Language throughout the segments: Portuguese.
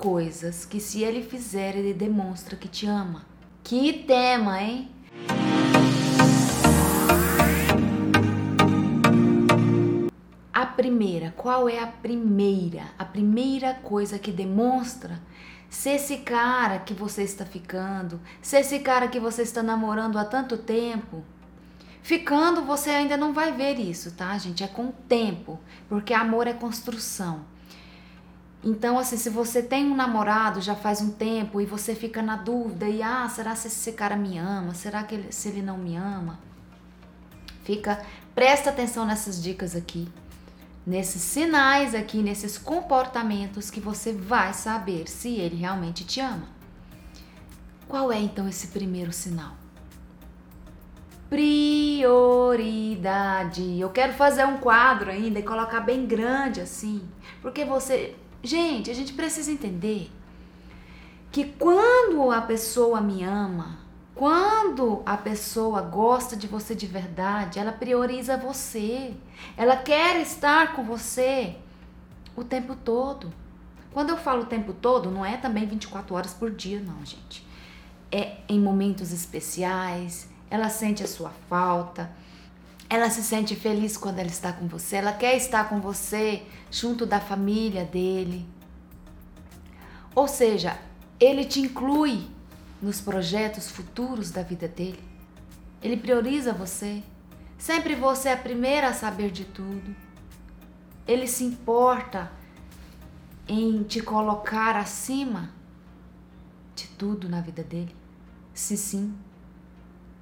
coisas que, se ele fizer, ele demonstra que te ama. Que tema, hein? A primeira, qual é a primeira? A primeira coisa que demonstra se esse cara que você está ficando, se esse cara que você está namorando há tanto tempo, ficando você ainda não vai ver isso, tá, gente? É com o tempo, porque amor é construção. Então, assim, se você tem um namorado já faz um tempo e você fica na dúvida e ah, será se esse cara me ama? Será que ele, se ele não me ama? Fica, presta atenção nessas dicas aqui, nesses sinais aqui, nesses comportamentos que você vai saber se ele realmente te ama. Qual é então esse primeiro sinal? Prioridade. Eu quero fazer um quadro ainda e colocar bem grande assim, porque você Gente, a gente precisa entender que quando a pessoa me ama, quando a pessoa gosta de você de verdade, ela prioriza você. Ela quer estar com você o tempo todo. Quando eu falo o tempo todo, não é também 24 horas por dia, não, gente. É em momentos especiais, ela sente a sua falta, ela se sente feliz quando ela está com você, ela quer estar com você junto da família dele. Ou seja, ele te inclui nos projetos futuros da vida dele. Ele prioriza você. Sempre você é a primeira a saber de tudo. Ele se importa em te colocar acima de tudo na vida dele. Se sim,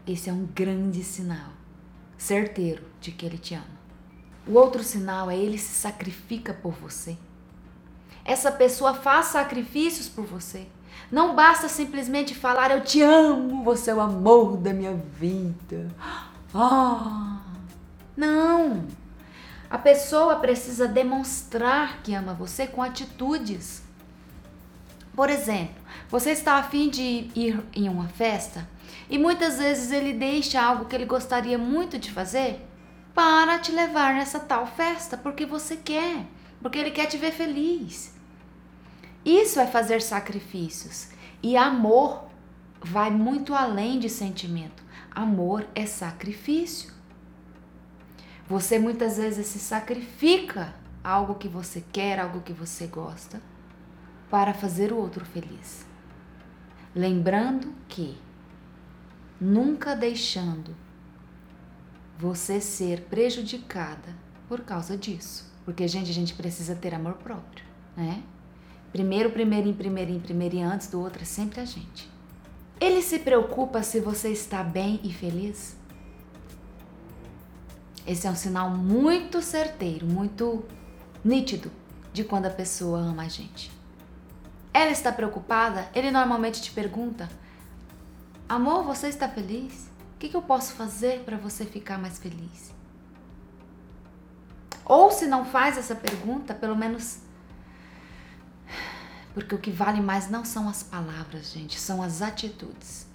esse é um grande sinal certeiro de que ele te ama. O outro sinal é ele se sacrifica por você. Essa pessoa faz sacrifícios por você. Não basta simplesmente falar eu te amo, você é o amor da minha vida. Ah, não. A pessoa precisa demonstrar que ama você com atitudes. Por exemplo, você está afim de ir em uma festa e muitas vezes ele deixa algo que ele gostaria muito de fazer para te levar nessa tal festa, porque você quer, porque ele quer te ver feliz. Isso é fazer sacrifícios. E amor vai muito além de sentimento. Amor é sacrifício. Você muitas vezes se sacrifica algo que você quer, algo que você gosta, para fazer o outro feliz. Lembrando que nunca deixando você ser prejudicada por causa disso. Porque, gente, a gente precisa ter amor próprio, né? Primeiro, primeiro, em primeiro, em primeiro e antes do outro é sempre a gente. Ele se preocupa se você está bem e feliz? Esse é um sinal muito certeiro, muito nítido de quando a pessoa ama a gente. Ela está preocupada? Ele normalmente te pergunta: Amor, você está feliz? O que, eu posso fazer para você ficar mais feliz? Ou se não faz essa pergunta, pelo menos. Porque o que vale mais não são as palavras, gente, são as atitudes.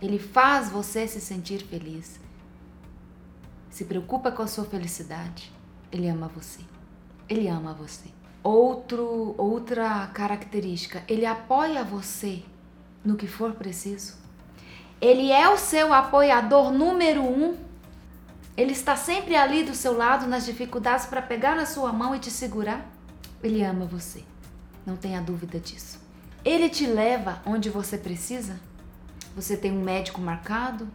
Ele faz você se sentir feliz. Se preocupa com a sua felicidade. Ele ama você. Ele ama você. Outro, outra característica, ele apoia você no que for preciso. Ele é o seu apoiador número um. Ele está sempre ali do seu lado nas dificuldades para pegar na sua mão e te segurar. Ele ama você. Não tenha dúvida disso. Ele te leva onde você precisa. Você tem um médico marcado?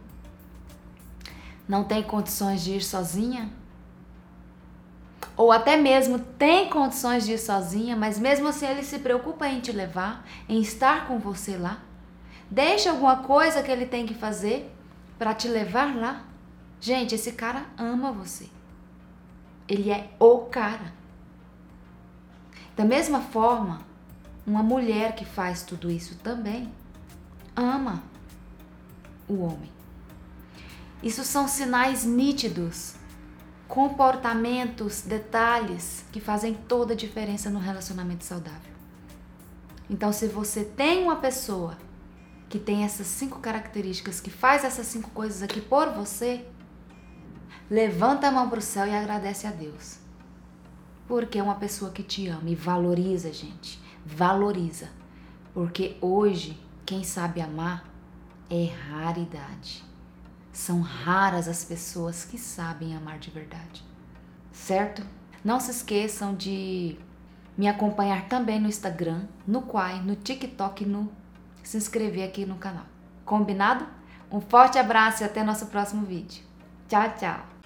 Não tem condições de ir sozinha? Ou até mesmo tem condições de ir sozinha, mas mesmo assim ele se preocupa em te levar, em estar com você lá. Deixa alguma coisa que ele tem que fazer para te levar lá. Gente, esse cara ama você. Ele é o cara. Da mesma forma, uma mulher que faz tudo isso também ama o homem. Isso são sinais nítidos, comportamentos, detalhes que fazem toda a diferença no relacionamento saudável. Então, se você tem uma pessoa que tem essas cinco características, que faz essas cinco coisas aqui por você, levanta a mão para o céu e agradece a Deus. Porque é uma pessoa que te ama e valoriza, gente. Valoriza. Porque hoje, quem sabe amar é raridade. São raras as pessoas que sabem amar de verdade. Certo? Não se esqueçam de me acompanhar também no Instagram, no Quai, no TikTok no se inscrever aqui no canal. Combinado? Um forte abraço e até nosso próximo vídeo. Tchau, tchau!